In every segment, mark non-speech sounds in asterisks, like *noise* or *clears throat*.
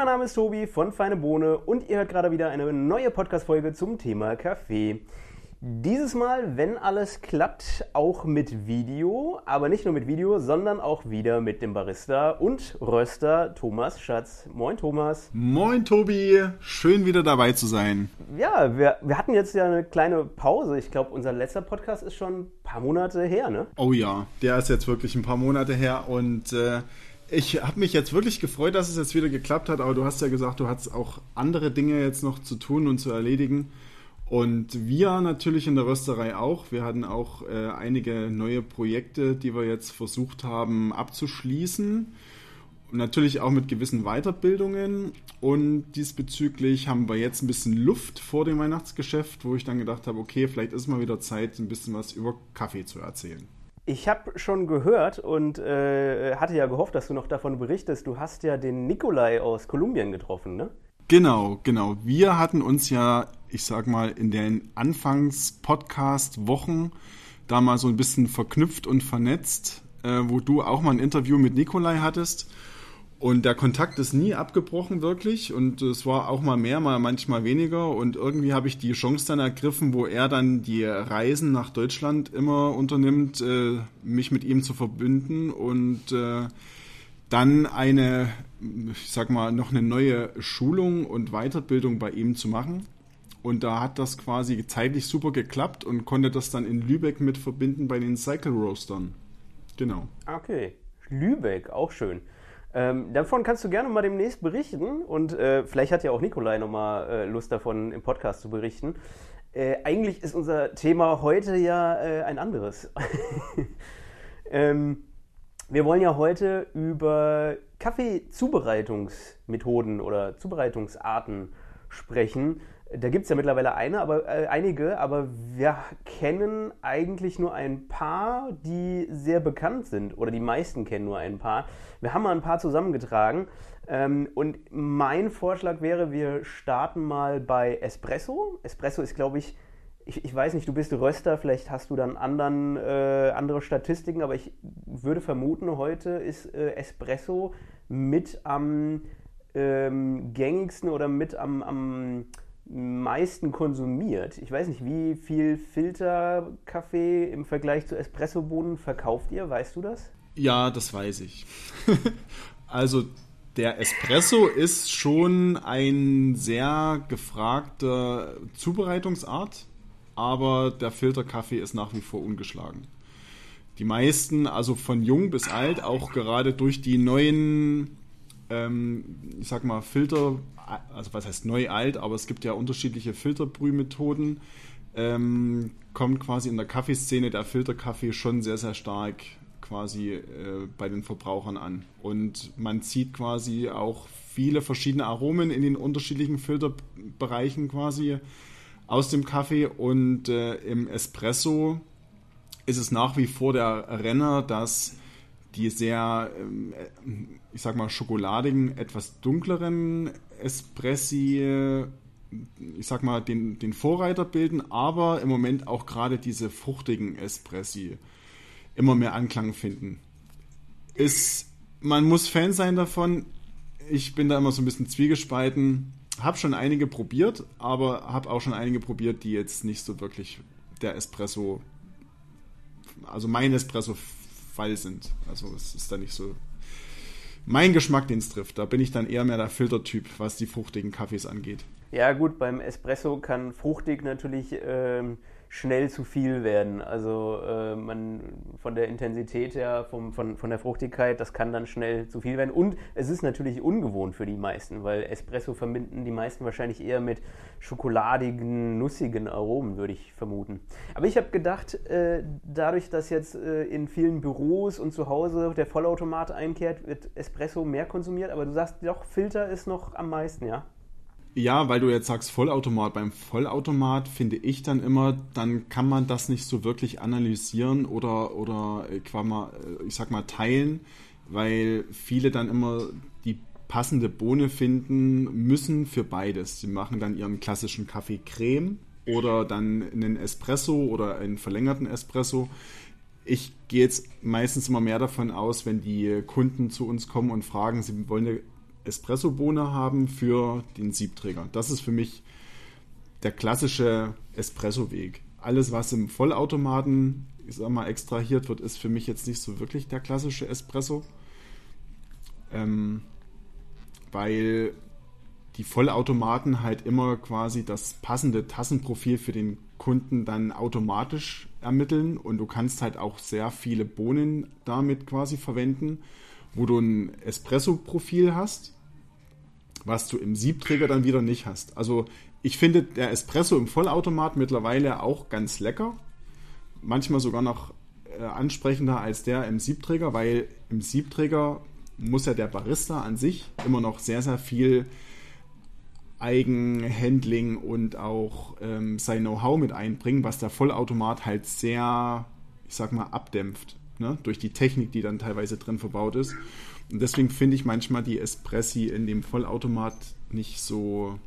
mein Name ist Tobi von Feine Bohne und ihr hört gerade wieder eine neue Podcast-Folge zum Thema Kaffee. Dieses Mal, wenn alles klappt, auch mit Video, aber nicht nur mit Video, sondern auch wieder mit dem Barista und Röster Thomas Schatz. Moin Thomas. Moin Tobi, schön wieder dabei zu sein. Ja, wir, wir hatten jetzt ja eine kleine Pause. Ich glaube, unser letzter Podcast ist schon ein paar Monate her, ne? Oh ja, der ist jetzt wirklich ein paar Monate her und äh, ich habe mich jetzt wirklich gefreut, dass es jetzt wieder geklappt hat, aber du hast ja gesagt, du hast auch andere Dinge jetzt noch zu tun und zu erledigen. Und wir natürlich in der Rösterei auch. Wir hatten auch äh, einige neue Projekte, die wir jetzt versucht haben abzuschließen. Natürlich auch mit gewissen Weiterbildungen. Und diesbezüglich haben wir jetzt ein bisschen Luft vor dem Weihnachtsgeschäft, wo ich dann gedacht habe, okay, vielleicht ist mal wieder Zeit, ein bisschen was über Kaffee zu erzählen. Ich habe schon gehört und äh, hatte ja gehofft, dass du noch davon berichtest. Du hast ja den Nikolai aus Kolumbien getroffen, ne? Genau, genau. Wir hatten uns ja, ich sag mal, in den Anfangs-Podcast-Wochen da mal so ein bisschen verknüpft und vernetzt, äh, wo du auch mal ein Interview mit Nikolai hattest. Und der Kontakt ist nie abgebrochen, wirklich. Und es war auch mal mehr, mal manchmal weniger. Und irgendwie habe ich die Chance dann ergriffen, wo er dann die Reisen nach Deutschland immer unternimmt, äh, mich mit ihm zu verbünden und äh, dann eine ich sag mal, noch eine neue Schulung und Weiterbildung bei ihm zu machen. Und da hat das quasi zeitlich super geklappt und konnte das dann in Lübeck mit verbinden bei den Cycle Roastern. Genau. Okay. Lübeck, auch schön. Ähm, davon kannst du gerne mal demnächst berichten und äh, vielleicht hat ja auch Nikolai nochmal äh, Lust davon im Podcast zu berichten. Äh, eigentlich ist unser Thema heute ja äh, ein anderes. *laughs* ähm, wir wollen ja heute über Kaffeezubereitungsmethoden oder Zubereitungsarten sprechen. Da gibt es ja mittlerweile eine, aber, äh, einige, aber wir kennen eigentlich nur ein paar, die sehr bekannt sind. Oder die meisten kennen nur ein paar. Wir haben mal ein paar zusammengetragen. Ähm, und mein Vorschlag wäre, wir starten mal bei Espresso. Espresso ist, glaube ich, ich, ich, weiß nicht, du bist Röster, vielleicht hast du dann anderen, äh, andere Statistiken, aber ich würde vermuten, heute ist äh, Espresso mit am ähm, gängigsten oder mit am, am meisten konsumiert. Ich weiß nicht, wie viel Filterkaffee im Vergleich zu Espressobohnen verkauft ihr? Weißt du das? Ja, das weiß ich. *laughs* also der Espresso ist schon ein sehr gefragter Zubereitungsart aber der Filterkaffee ist nach wie vor ungeschlagen. Die meisten, also von jung bis alt, auch gerade durch die neuen, ähm, ich sag mal, Filter, also was heißt neu alt, aber es gibt ja unterschiedliche Filterbrühmethoden, ähm, kommt quasi in der Kaffeeszene der Filterkaffee schon sehr, sehr stark quasi äh, bei den Verbrauchern an. Und man zieht quasi auch viele verschiedene Aromen in den unterschiedlichen Filterbereichen quasi aus dem Kaffee und äh, im Espresso ist es nach wie vor der Renner, dass die sehr, ähm, ich sag mal, schokoladigen, etwas dunkleren Espressi, ich sag mal, den, den Vorreiter bilden, aber im Moment auch gerade diese fruchtigen Espressi immer mehr Anklang finden. Ist, man muss Fan sein davon. Ich bin da immer so ein bisschen zwiegespalten habe schon einige probiert, aber habe auch schon einige probiert, die jetzt nicht so wirklich der Espresso, also mein Espresso-Fall sind. Also es ist da nicht so mein Geschmack, den es trifft. Da bin ich dann eher mehr der Filtertyp, was die fruchtigen Kaffees angeht. Ja gut, beim Espresso kann fruchtig natürlich ähm, schnell zu viel werden. Also äh, man von der Intensität her, vom, von, von der Fruchtigkeit, das kann dann schnell zu viel werden. Und es ist natürlich ungewohnt für die meisten, weil Espresso verbinden die meisten wahrscheinlich eher mit schokoladigen, nussigen Aromen, würde ich vermuten. Aber ich habe gedacht, äh, dadurch, dass jetzt äh, in vielen Büros und zu Hause der Vollautomat einkehrt, wird Espresso mehr konsumiert. Aber du sagst doch, Filter ist noch am meisten, ja? Ja, weil du jetzt sagst Vollautomat. Beim Vollautomat finde ich dann immer, dann kann man das nicht so wirklich analysieren oder, oder äh, äh, ich sag mal teilen, weil viele dann immer die passende Bohne finden müssen für beides. Sie machen dann ihren klassischen Kaffee Creme oder dann einen Espresso oder einen verlängerten Espresso. Ich gehe jetzt meistens immer mehr davon aus, wenn die Kunden zu uns kommen und fragen, sie wollen eine Espressobohne haben für den Siebträger. Das ist für mich der klassische Espresso-Weg. Alles, was im Vollautomaten ich sag mal, extrahiert wird, ist für mich jetzt nicht so wirklich der klassische Espresso. Ähm, weil die Vollautomaten halt immer quasi das passende Tassenprofil für den Kunden dann automatisch ermitteln und du kannst halt auch sehr viele Bohnen damit quasi verwenden, wo du ein Espresso-Profil hast, was du im Siebträger dann wieder nicht hast. Also ich finde der Espresso im Vollautomat mittlerweile auch ganz lecker. Manchmal sogar noch äh, ansprechender als der im Siebträger, weil im Siebträger muss ja der Barista an sich immer noch sehr, sehr viel Eigenhandling und auch ähm, sein Know-how mit einbringen, was der Vollautomat halt sehr, ich sag mal, abdämpft. Ne? Durch die Technik, die dann teilweise drin verbaut ist. Und deswegen finde ich manchmal die Espressi in dem Vollautomat nicht so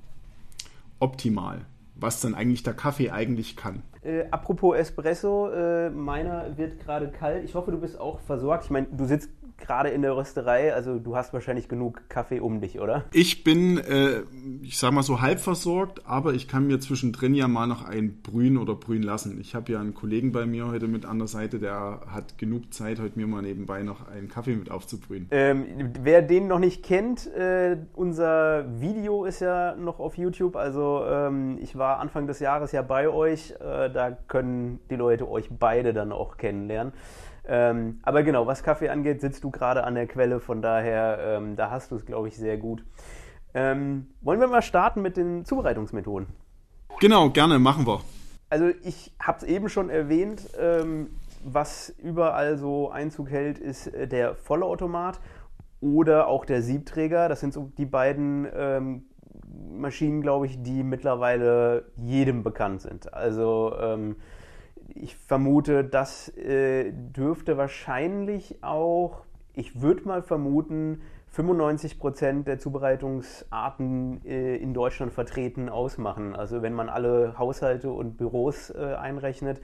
optimal, was dann eigentlich der Kaffee eigentlich kann. Äh, apropos Espresso, äh, meiner wird gerade kalt. Ich hoffe, du bist auch versorgt. Ich meine, du sitzt gerade in der Rösterei, also du hast wahrscheinlich genug Kaffee um dich, oder? Ich bin, äh, ich sag mal so halb versorgt, aber ich kann mir zwischendrin ja mal noch ein brühen oder brühen lassen. Ich habe ja einen Kollegen bei mir heute mit an der Seite, der hat genug Zeit, heute mir mal nebenbei noch einen Kaffee mit aufzubrühen. Ähm, wer den noch nicht kennt, äh, unser Video ist ja noch auf YouTube, also ähm, ich war Anfang des Jahres ja bei euch, äh, da können die Leute euch beide dann auch kennenlernen. Ähm, aber genau, was Kaffee angeht, sitzt du gerade an der Quelle, von daher, ähm, da hast du es, glaube ich, sehr gut. Ähm, wollen wir mal starten mit den Zubereitungsmethoden? Genau, gerne, machen wir. Also ich habe es eben schon erwähnt, ähm, was überall so Einzug hält, ist äh, der Vollautomat oder auch der Siebträger. Das sind so die beiden ähm, Maschinen, glaube ich, die mittlerweile jedem bekannt sind. Also ähm, ich vermute, das äh, dürfte wahrscheinlich auch, ich würde mal vermuten, 95 Prozent der Zubereitungsarten äh, in Deutschland vertreten ausmachen. Also wenn man alle Haushalte und Büros äh, einrechnet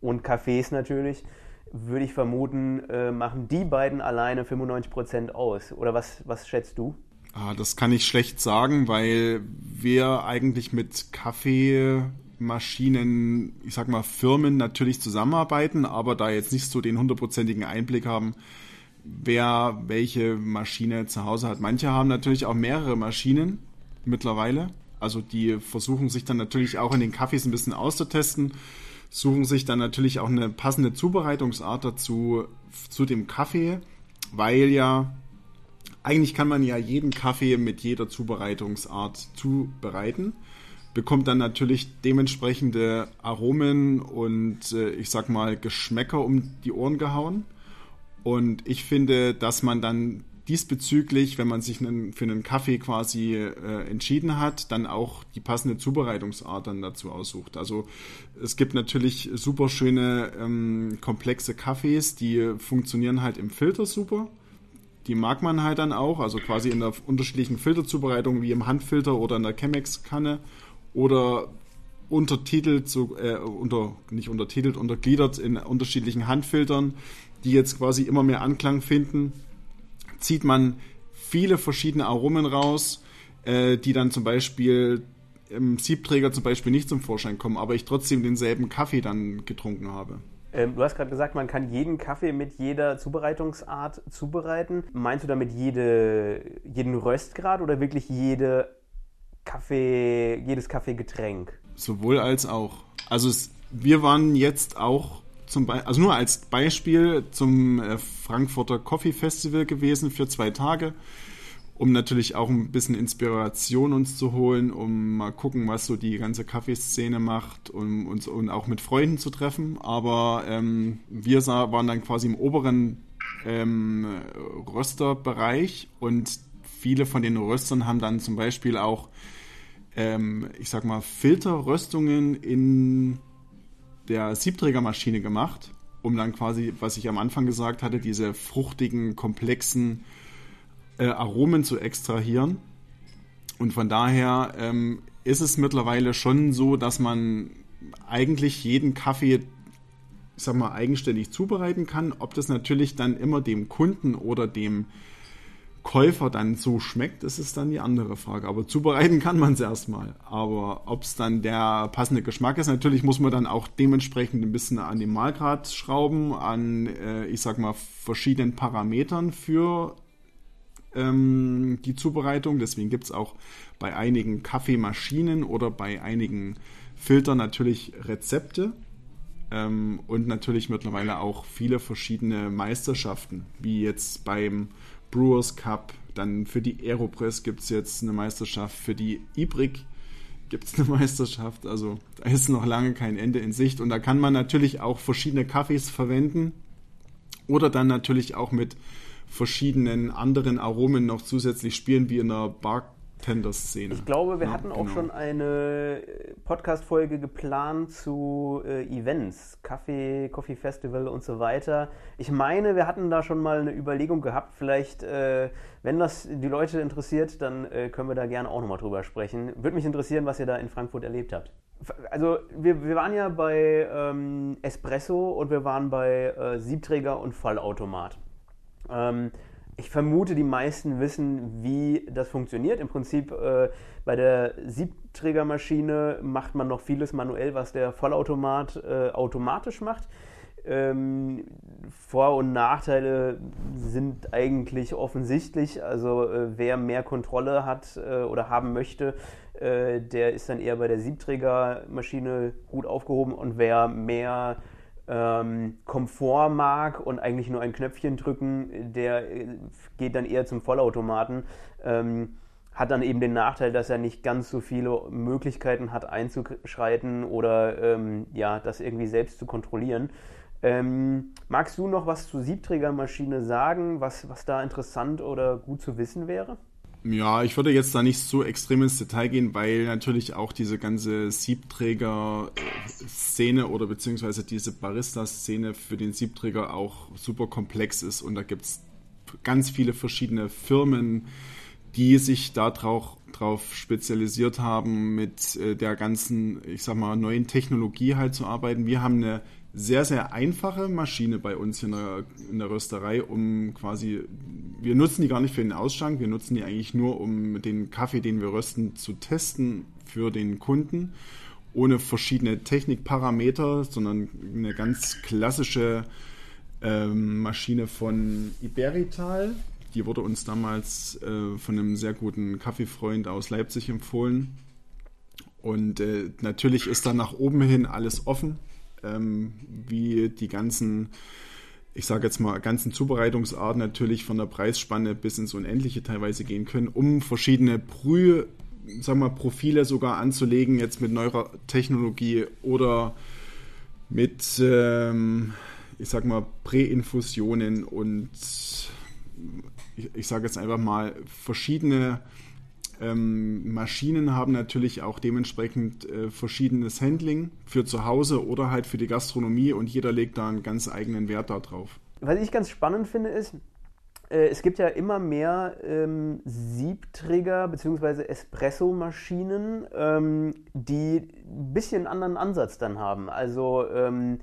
und Cafés natürlich, würde ich vermuten, äh, machen die beiden alleine 95 Prozent aus. Oder was, was schätzt du? Ah, das kann ich schlecht sagen, weil wir eigentlich mit Kaffee Maschinen, ich sag mal, Firmen natürlich zusammenarbeiten, aber da jetzt nicht so den hundertprozentigen Einblick haben, wer welche Maschine zu Hause hat. Manche haben natürlich auch mehrere Maschinen mittlerweile. Also die versuchen sich dann natürlich auch in den Kaffees ein bisschen auszutesten, suchen sich dann natürlich auch eine passende Zubereitungsart dazu zu dem Kaffee, weil ja eigentlich kann man ja jeden Kaffee mit jeder Zubereitungsart zubereiten bekommt dann natürlich dementsprechende Aromen und äh, ich sag mal Geschmäcker um die Ohren gehauen. Und ich finde, dass man dann diesbezüglich, wenn man sich für einen Kaffee quasi äh, entschieden hat, dann auch die passende Zubereitungsart dann dazu aussucht. Also es gibt natürlich super schöne ähm, komplexe Kaffees, die funktionieren halt im Filter super. Die mag man halt dann auch, also quasi in der unterschiedlichen Filterzubereitung wie im Handfilter oder in der Chemex-Kanne oder untertitelt, so, äh, unter, nicht untertitelt, untergliedert in unterschiedlichen Handfiltern, die jetzt quasi immer mehr Anklang finden, zieht man viele verschiedene Aromen raus, äh, die dann zum Beispiel im Siebträger zum Beispiel nicht zum Vorschein kommen, aber ich trotzdem denselben Kaffee dann getrunken habe. Ähm, du hast gerade gesagt, man kann jeden Kaffee mit jeder Zubereitungsart zubereiten. Meinst du damit jede, jeden Röstgrad oder wirklich jede Kaffee, jedes Kaffeegetränk. Sowohl als auch. Also es, wir waren jetzt auch zum Beispiel, also nur als Beispiel zum äh, Frankfurter Coffee Festival gewesen für zwei Tage, um natürlich auch ein bisschen Inspiration uns zu holen, um mal gucken, was so die ganze Kaffeeszene macht um uns und auch mit Freunden zu treffen. Aber ähm, wir sah, waren dann quasi im oberen ähm, Rösterbereich und viele von den Röstern haben dann zum Beispiel auch, ähm, ich sag mal, Filterröstungen in der Siebträgermaschine gemacht, um dann quasi, was ich am Anfang gesagt hatte, diese fruchtigen, komplexen äh, Aromen zu extrahieren. Und von daher ähm, ist es mittlerweile schon so, dass man eigentlich jeden Kaffee ich sag mal, eigenständig zubereiten kann. Ob das natürlich dann immer dem Kunden oder dem Käufer dann so schmeckt, das ist dann die andere Frage. Aber zubereiten kann man es erstmal. Aber ob es dann der passende Geschmack ist, natürlich muss man dann auch dementsprechend ein bisschen an den Mahlgrad schrauben, an, äh, ich sag mal, verschiedenen Parametern für ähm, die Zubereitung. Deswegen gibt es auch bei einigen Kaffeemaschinen oder bei einigen Filtern natürlich Rezepte. Ähm, und natürlich mittlerweile auch viele verschiedene Meisterschaften, wie jetzt beim Brewers Cup. Dann für die Aeropress gibt es jetzt eine Meisterschaft. Für die Ibrik gibt es eine *laughs* Meisterschaft. Also da ist noch lange kein Ende in Sicht. Und da kann man natürlich auch verschiedene Kaffees verwenden. Oder dann natürlich auch mit verschiedenen anderen Aromen noch zusätzlich spielen, wie in der Bar Bartender-Szene. Ich glaube, wir ja, hatten auch genau. schon eine Podcast-Folge geplant zu äh, Events, Kaffee, Coffee Festival und so weiter. Ich meine, wir hatten da schon mal eine Überlegung gehabt. Vielleicht, äh, wenn das die Leute interessiert, dann äh, können wir da gerne auch nochmal drüber sprechen. Würde mich interessieren, was ihr da in Frankfurt erlebt habt. Also, wir, wir waren ja bei ähm, Espresso und wir waren bei äh, Siebträger und Vollautomat. Ähm, ich vermute, die meisten wissen, wie das funktioniert. Im Prinzip äh, bei der Siebträgermaschine macht man noch vieles manuell, was der Vollautomat äh, automatisch macht. Ähm, Vor- und Nachteile sind eigentlich offensichtlich. Also äh, wer mehr Kontrolle hat äh, oder haben möchte, äh, der ist dann eher bei der Siebträgermaschine gut aufgehoben und wer mehr ähm, Komfort mag und eigentlich nur ein Knöpfchen drücken, der äh, geht dann eher zum Vollautomaten. Ähm, hat dann eben den Nachteil, dass er nicht ganz so viele Möglichkeiten hat einzuschreiten oder ähm, ja, das irgendwie selbst zu kontrollieren. Ähm, magst du noch was zur Siebträgermaschine sagen, was, was da interessant oder gut zu wissen wäre? Ja, ich würde jetzt da nicht so extrem ins Detail gehen, weil natürlich auch diese ganze Siebträger-Szene oder beziehungsweise diese Barista-Szene für den Siebträger auch super komplex ist und da gibt es ganz viele verschiedene Firmen, die sich darauf drauf spezialisiert haben, mit äh, der ganzen, ich sag mal, neuen Technologie halt zu arbeiten. Wir haben eine sehr, sehr einfache Maschine bei uns in der, in der Rösterei, um quasi, wir nutzen die gar nicht für den Ausschank, wir nutzen die eigentlich nur, um den Kaffee, den wir rösten, zu testen für den Kunden, ohne verschiedene Technikparameter, sondern eine ganz klassische ähm, Maschine von Iberital. Die wurde uns damals äh, von einem sehr guten Kaffeefreund aus Leipzig empfohlen. Und äh, natürlich ist da nach oben hin alles offen ähm, wie die ganzen, ich sage jetzt mal, ganzen Zubereitungsarten natürlich von der Preisspanne bis ins Unendliche teilweise gehen können, um verschiedene Brühe, sag mal, Profile sogar anzulegen, jetzt mit neuer Technologie oder mit, ähm, ich sag mal, Präinfusionen und ich, ich sage jetzt einfach mal verschiedene ähm, Maschinen haben natürlich auch dementsprechend äh, verschiedenes Handling für zu Hause oder halt für die Gastronomie und jeder legt da einen ganz eigenen Wert darauf. Was ich ganz spannend finde, ist, äh, es gibt ja immer mehr ähm, Siebträger bzw. Espresso-Maschinen, ähm, die ein bisschen anderen Ansatz dann haben. Also ähm,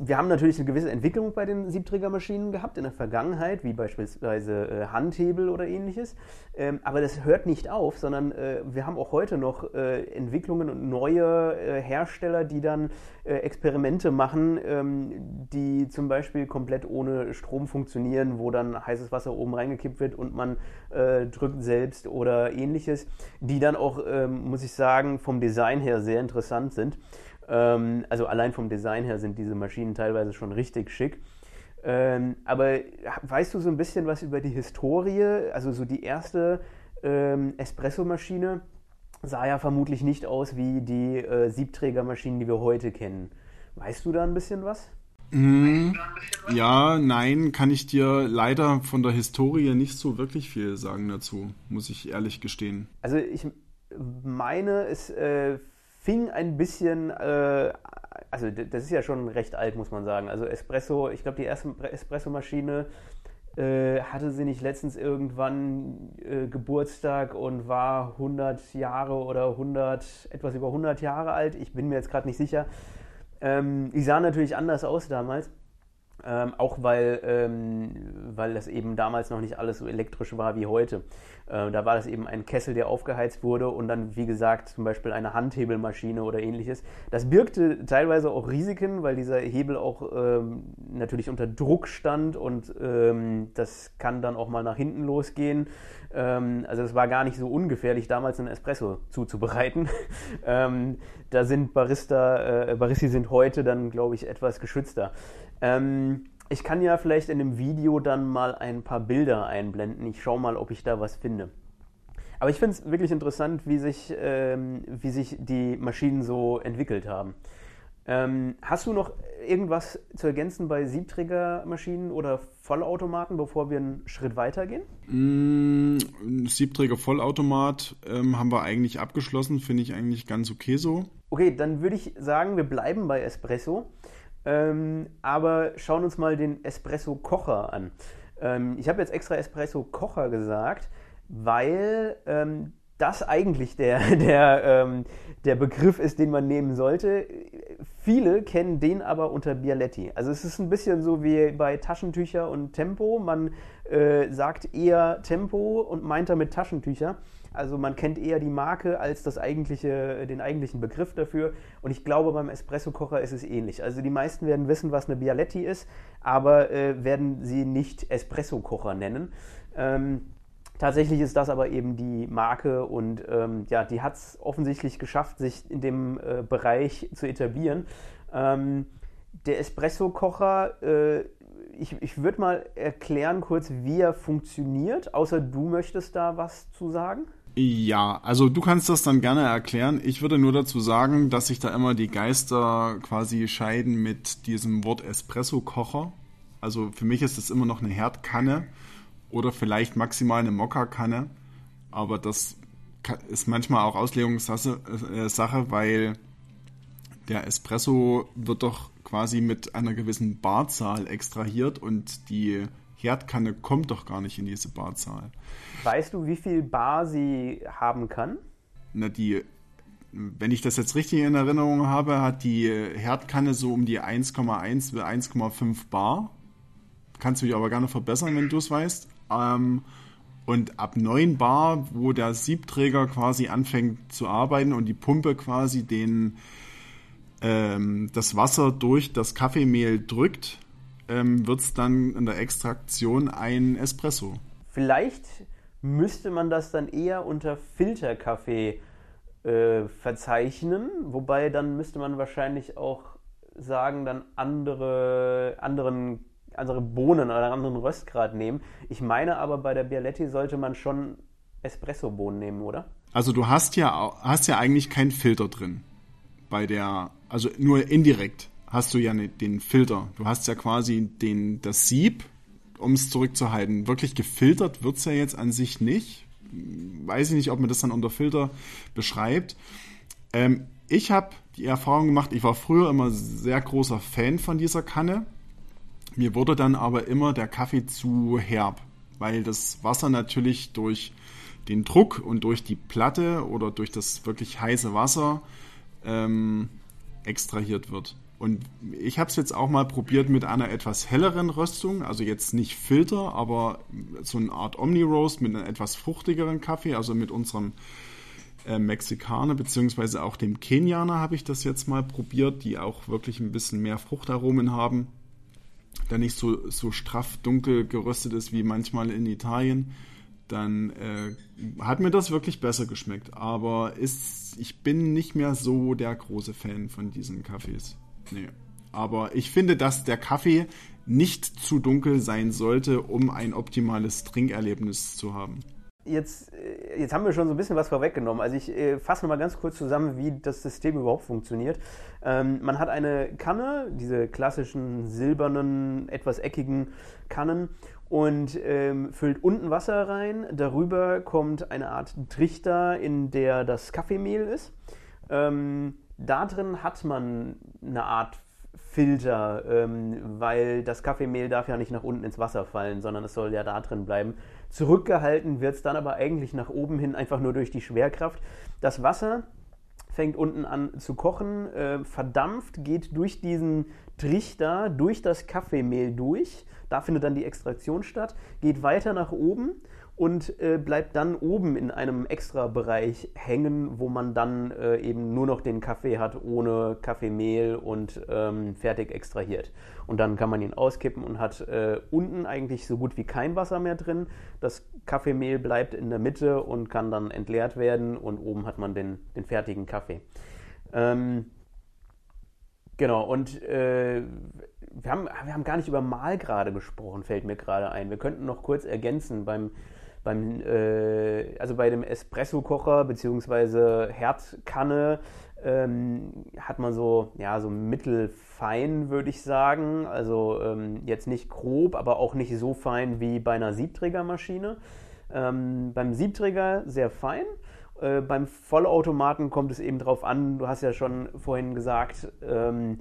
wir haben natürlich eine gewisse Entwicklung bei den Siebträgermaschinen gehabt in der Vergangenheit, wie beispielsweise äh, Handhebel oder ähnliches. Ähm, aber das hört nicht auf, sondern äh, wir haben auch heute noch äh, Entwicklungen und neue Hersteller, die dann Experimente machen, ähm, die zum Beispiel komplett ohne Strom funktionieren, wo dann heißes Wasser oben reingekippt wird und man drückt selbst oder ähnliches, die dann auch, ähm, muss ich sagen, vom Design her sehr interessant sind. Ähm, also allein vom Design her sind diese Maschinen teilweise schon richtig schick. Ähm, aber weißt du so ein bisschen was über die Historie? Also so die erste ähm, Espresso-Maschine sah ja vermutlich nicht aus wie die äh, Siebträgermaschinen, die wir heute kennen. Weißt du da ein bisschen was? Mm, ja, nein, kann ich dir leider von der Historie nicht so wirklich viel sagen dazu, muss ich ehrlich gestehen. Also ich meine, es äh, fing ein bisschen, äh, also das ist ja schon recht alt, muss man sagen. Also Espresso, ich glaube, die erste Espresso-Maschine äh, hatte sie nicht letztens irgendwann äh, Geburtstag und war 100 Jahre oder 100, etwas über 100 Jahre alt. Ich bin mir jetzt gerade nicht sicher. Ähm, die sahen natürlich anders aus damals. Ähm, auch weil, ähm, weil das eben damals noch nicht alles so elektrisch war wie heute. Äh, da war das eben ein Kessel, der aufgeheizt wurde und dann, wie gesagt, zum Beispiel eine Handhebelmaschine oder ähnliches. Das birgte teilweise auch Risiken, weil dieser Hebel auch ähm, natürlich unter Druck stand und ähm, das kann dann auch mal nach hinten losgehen. Ähm, also es war gar nicht so ungefährlich, damals einen Espresso zuzubereiten. *laughs* Ähm, da sind Barista, äh, Baristi sind heute dann, glaube ich, etwas geschützter. Ähm, ich kann ja vielleicht in dem Video dann mal ein paar Bilder einblenden. Ich schaue mal, ob ich da was finde. Aber ich finde es wirklich interessant, wie sich, ähm, wie sich die Maschinen so entwickelt haben. Ähm, hast du noch irgendwas zu ergänzen bei Siebträgermaschinen oder Vollautomaten, bevor wir einen Schritt weitergehen? Mm, Siebträger Vollautomat ähm, haben wir eigentlich abgeschlossen, finde ich eigentlich ganz okay so. Okay, dann würde ich sagen, wir bleiben bei Espresso. Ähm, aber schauen uns mal den Espresso-Kocher an. Ähm, ich habe jetzt extra Espresso-Kocher gesagt, weil ähm, das eigentlich der, *laughs* der, ähm, der Begriff ist, den man nehmen sollte. Viele kennen den aber unter Bialetti. Also es ist ein bisschen so wie bei Taschentücher und Tempo. Man äh, sagt eher Tempo und meint damit Taschentücher. Also man kennt eher die Marke als das eigentliche, den eigentlichen Begriff dafür. Und ich glaube, beim Espresso-Kocher ist es ähnlich. Also die meisten werden wissen, was eine Bialetti ist, aber äh, werden sie nicht Espresso-Kocher nennen. Ähm, tatsächlich ist das aber eben die Marke und ähm, ja, die hat es offensichtlich geschafft, sich in dem äh, Bereich zu etablieren. Ähm, der Espresso-Kocher äh, ich, ich würde mal erklären kurz, wie er funktioniert, außer du möchtest da was zu sagen. Ja, also du kannst das dann gerne erklären. Ich würde nur dazu sagen, dass sich da immer die Geister quasi scheiden mit diesem Wort Espresso-Kocher. Also für mich ist es immer noch eine Herdkanne oder vielleicht maximal eine Mokka-Kanne. Aber das ist manchmal auch Auslegungssache, äh, weil der Espresso wird doch quasi mit einer gewissen Barzahl extrahiert und die Herdkanne kommt doch gar nicht in diese Barzahl. Weißt du, wie viel Bar sie haben kann? Na, die, wenn ich das jetzt richtig in Erinnerung habe, hat die Herdkanne so um die 1,1 bis 1,5 Bar. Kannst du dich aber gerne verbessern, wenn du es weißt. Ähm, und ab 9 Bar, wo der Siebträger quasi anfängt zu arbeiten und die Pumpe quasi den, ähm, das Wasser durch das Kaffeemehl drückt, ähm, wird es dann in der Extraktion ein Espresso. Vielleicht müsste man das dann eher unter Filterkaffee äh, verzeichnen, wobei dann müsste man wahrscheinlich auch sagen, dann andere, anderen, andere Bohnen oder einen anderen Röstgrad nehmen. Ich meine aber, bei der Bialetti sollte man schon Espresso-Bohnen nehmen, oder? Also du hast ja, hast ja eigentlich keinen Filter drin. Bei der, also nur indirekt hast du ja ne, den Filter. Du hast ja quasi den, das Sieb, um es zurückzuhalten. Wirklich gefiltert wird es ja jetzt an sich nicht. Weiß ich nicht, ob man das dann unter Filter beschreibt. Ähm, ich habe die Erfahrung gemacht, ich war früher immer sehr großer Fan von dieser Kanne. Mir wurde dann aber immer der Kaffee zu herb, weil das Wasser natürlich durch den Druck und durch die Platte oder durch das wirklich heiße Wasser ähm, extrahiert wird. Und ich habe es jetzt auch mal probiert mit einer etwas helleren Röstung, also jetzt nicht Filter, aber so eine Art Omni-Roast mit einem etwas fruchtigeren Kaffee, also mit unserem äh, Mexikaner beziehungsweise auch dem Kenianer habe ich das jetzt mal probiert, die auch wirklich ein bisschen mehr Fruchtaromen haben, der nicht so, so straff dunkel geröstet ist wie manchmal in Italien dann äh, hat mir das wirklich besser geschmeckt. Aber ist, ich bin nicht mehr so der große Fan von diesen Kaffees. Nee. Aber ich finde, dass der Kaffee nicht zu dunkel sein sollte, um ein optimales Trinkerlebnis zu haben. Jetzt, äh, jetzt haben wir schon so ein bisschen was vorweggenommen. Also ich äh, fasse nochmal ganz kurz zusammen, wie das System überhaupt funktioniert. Ähm, man hat eine Kanne, diese klassischen silbernen, etwas eckigen Kannen und ähm, füllt unten Wasser rein. Darüber kommt eine Art Trichter, in der das Kaffeemehl ist. Ähm, da drin hat man eine Art Filter, ähm, weil das Kaffeemehl darf ja nicht nach unten ins Wasser fallen, sondern es soll ja da drin bleiben. Zurückgehalten wird es dann aber eigentlich nach oben hin einfach nur durch die Schwerkraft. Das Wasser fängt unten an zu kochen, äh, verdampft, geht durch diesen Trichter, durch das Kaffeemehl durch. Da findet dann die Extraktion statt, geht weiter nach oben und äh, bleibt dann oben in einem extra Bereich hängen, wo man dann äh, eben nur noch den Kaffee hat, ohne Kaffeemehl und ähm, fertig extrahiert. Und dann kann man ihn auskippen und hat äh, unten eigentlich so gut wie kein Wasser mehr drin. Das Kaffeemehl bleibt in der Mitte und kann dann entleert werden und oben hat man den, den fertigen Kaffee. Ähm, Genau, und äh, wir, haben, wir haben gar nicht über Mahlgrade gesprochen, fällt mir gerade ein. Wir könnten noch kurz ergänzen beim, beim äh, also bei dem Espresso-Kocher bzw. Herdkanne ähm, hat man so, ja, so mittelfein, würde ich sagen. Also ähm, jetzt nicht grob, aber auch nicht so fein wie bei einer Siebträgermaschine. Ähm, beim Siebträger sehr fein. Äh, beim Vollautomaten kommt es eben drauf an, du hast ja schon vorhin gesagt, ähm,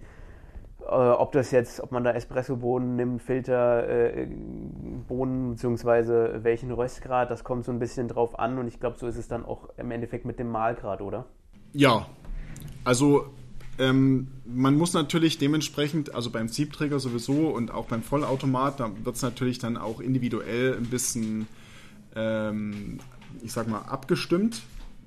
äh, ob das jetzt, ob man da Espressobohnen nimmt, Filterbohnen, äh, beziehungsweise welchen Röstgrad, das kommt so ein bisschen drauf an. Und ich glaube, so ist es dann auch im Endeffekt mit dem Mahlgrad, oder? Ja, also ähm, man muss natürlich dementsprechend, also beim Siebträger sowieso und auch beim Vollautomat, da wird es natürlich dann auch individuell ein bisschen, ähm, ich sag mal, abgestimmt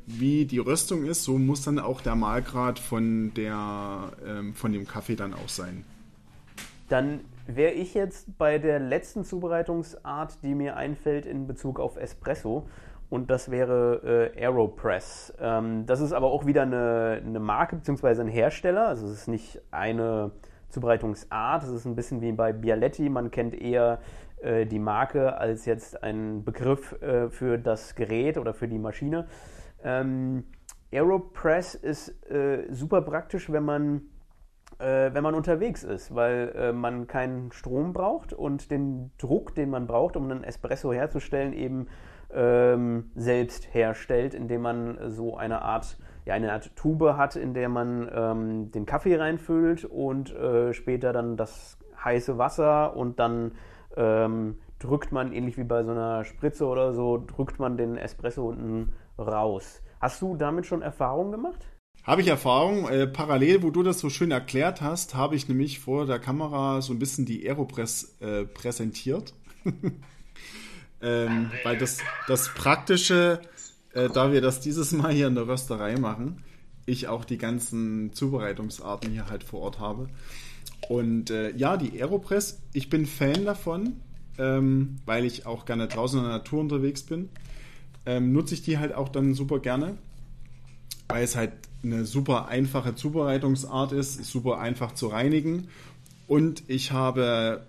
wie die Röstung ist, so muss dann auch der Mahlgrad von, der, ähm, von dem Kaffee dann auch sein. Dann wäre ich jetzt bei der letzten Zubereitungsart, die mir einfällt in Bezug auf Espresso. Und das wäre äh, Aeropress. Ähm, das ist aber auch wieder eine, eine Marke bzw. ein Hersteller. Also es ist nicht eine Zubereitungsart. Es ist ein bisschen wie bei Bialetti. Man kennt eher äh, die Marke als jetzt einen Begriff äh, für das Gerät oder für die Maschine. Ähm, Aeropress ist äh, super praktisch, wenn man, äh, wenn man unterwegs ist, weil äh, man keinen Strom braucht und den Druck, den man braucht, um einen Espresso herzustellen, eben ähm, selbst herstellt, indem man so eine Art, ja, eine Art Tube hat, in der man ähm, den Kaffee reinfüllt und äh, später dann das heiße Wasser und dann ähm, drückt man, ähnlich wie bei so einer Spritze oder so, drückt man den Espresso unten raus. Hast du damit schon Erfahrungen gemacht? Habe ich Erfahrung. Äh, parallel, wo du das so schön erklärt hast, habe ich nämlich vor der Kamera so ein bisschen die Aeropress äh, präsentiert. *laughs* ähm, weil das, das Praktische, äh, da wir das dieses Mal hier in der Rösterei machen, ich auch die ganzen Zubereitungsarten hier halt vor Ort habe. Und äh, ja, die Aeropress, ich bin Fan davon, ähm, weil ich auch gerne draußen in der Natur unterwegs bin ähm, nutze ich die halt auch dann super gerne, weil es halt eine super einfache Zubereitungsart ist, super einfach zu reinigen. Und ich habe,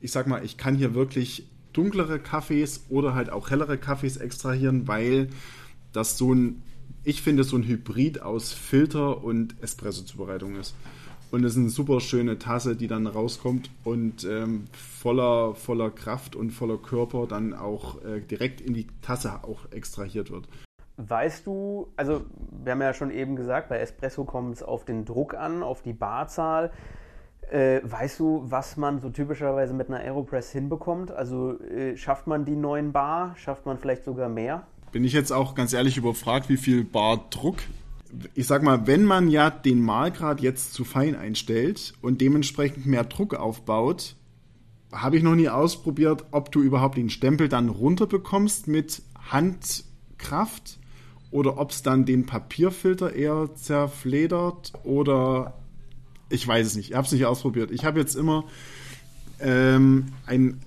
ich sag mal, ich kann hier wirklich dunklere Kaffees oder halt auch hellere Kaffees extrahieren, weil das so ein, ich finde, so ein Hybrid aus Filter und Espresso-Zubereitung ist. Und es ist eine super schöne Tasse, die dann rauskommt und ähm, voller, voller Kraft und voller Körper dann auch äh, direkt in die Tasse auch extrahiert wird. Weißt du, also wir haben ja schon eben gesagt, bei Espresso kommt es auf den Druck an, auf die Barzahl. Äh, weißt du, was man so typischerweise mit einer Aeropress hinbekommt? Also äh, schafft man die 9 Bar? Schafft man vielleicht sogar mehr? Bin ich jetzt auch ganz ehrlich überfragt, wie viel Bar Druck ich sag mal, wenn man ja den Malgrad jetzt zu fein einstellt und dementsprechend mehr Druck aufbaut, habe ich noch nie ausprobiert, ob du überhaupt den Stempel dann runterbekommst mit Handkraft oder ob es dann den Papierfilter eher zerfledert oder ich weiß es nicht. Ich habe es nicht ausprobiert. Ich habe jetzt immer ähm, einen,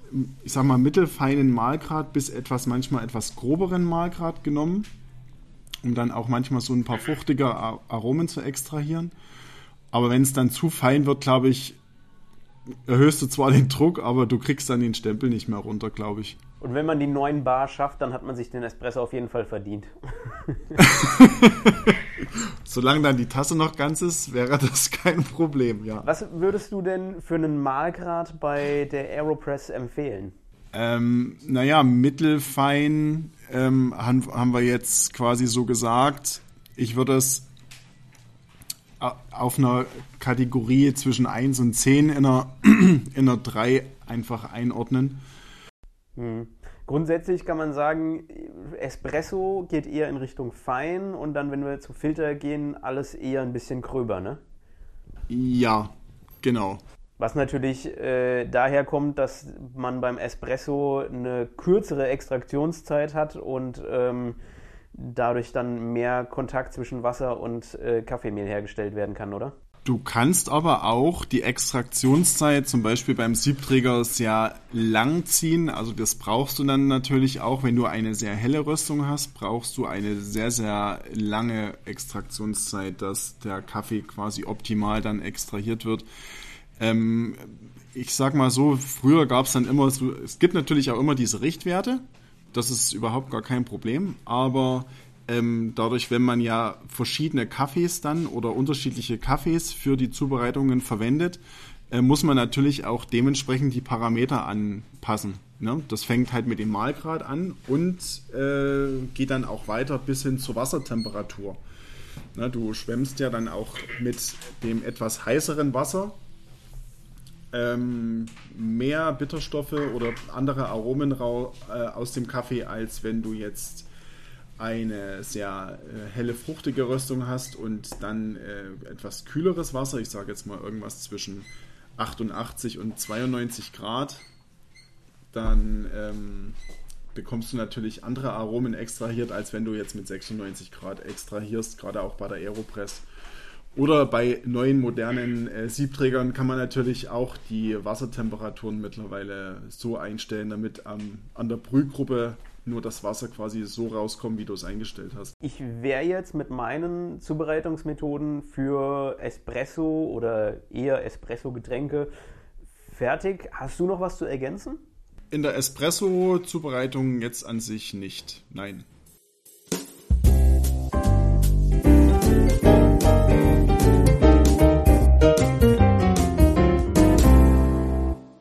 ich sag mal, mittelfeinen Malgrad bis etwas manchmal etwas groberen Malgrad genommen um dann auch manchmal so ein paar fruchtige Aromen zu extrahieren. Aber wenn es dann zu fein wird, glaube ich, erhöhst du zwar *laughs* den Druck, aber du kriegst dann den Stempel nicht mehr runter, glaube ich. Und wenn man die 9 Bar schafft, dann hat man sich den Espresso auf jeden Fall verdient. *laughs* Solange dann die Tasse noch ganz ist, wäre das kein Problem, ja. Was würdest du denn für einen Mahlgrad bei der Aeropress empfehlen? Ähm, naja, mittelfein ähm, haben, haben wir jetzt quasi so gesagt. Ich würde es auf einer Kategorie zwischen 1 und 10 in einer, *clears throat* in einer 3 einfach einordnen. Hm. grundsätzlich kann man sagen, Espresso geht eher in Richtung fein und dann, wenn wir zu Filter gehen, alles eher ein bisschen gröber, ne? Ja, genau. Was natürlich äh, daher kommt, dass man beim Espresso eine kürzere Extraktionszeit hat und ähm, dadurch dann mehr Kontakt zwischen Wasser und äh, Kaffeemehl hergestellt werden kann, oder? Du kannst aber auch die Extraktionszeit zum Beispiel beim Siebträger sehr lang ziehen. Also das brauchst du dann natürlich auch, wenn du eine sehr helle Röstung hast, brauchst du eine sehr, sehr lange Extraktionszeit, dass der Kaffee quasi optimal dann extrahiert wird. Ähm, ich sag mal so, früher gab es dann immer so, es gibt natürlich auch immer diese Richtwerte. Das ist überhaupt gar kein Problem. Aber ähm, dadurch, wenn man ja verschiedene Kaffees dann oder unterschiedliche Kaffees für die Zubereitungen verwendet, äh, muss man natürlich auch dementsprechend die Parameter anpassen. Ne? Das fängt halt mit dem Mahlgrad an und äh, geht dann auch weiter bis hin zur Wassertemperatur. Ne, du schwemmst ja dann auch mit dem etwas heißeren Wasser ähm, mehr Bitterstoffe oder andere Aromen äh, aus dem Kaffee, als wenn du jetzt eine sehr äh, helle, fruchtige Röstung hast und dann äh, etwas kühleres Wasser, ich sage jetzt mal irgendwas zwischen 88 und 92 Grad, dann ähm, bekommst du natürlich andere Aromen extrahiert, als wenn du jetzt mit 96 Grad extrahierst, gerade auch bei der Aeropress. Oder bei neuen modernen äh, Siebträgern kann man natürlich auch die Wassertemperaturen mittlerweile so einstellen, damit ähm, an der Brühgruppe nur das Wasser quasi so rauskommt, wie du es eingestellt hast. Ich wäre jetzt mit meinen Zubereitungsmethoden für Espresso oder eher Espresso-Getränke fertig. Hast du noch was zu ergänzen? In der Espresso-Zubereitung jetzt an sich nicht. Nein.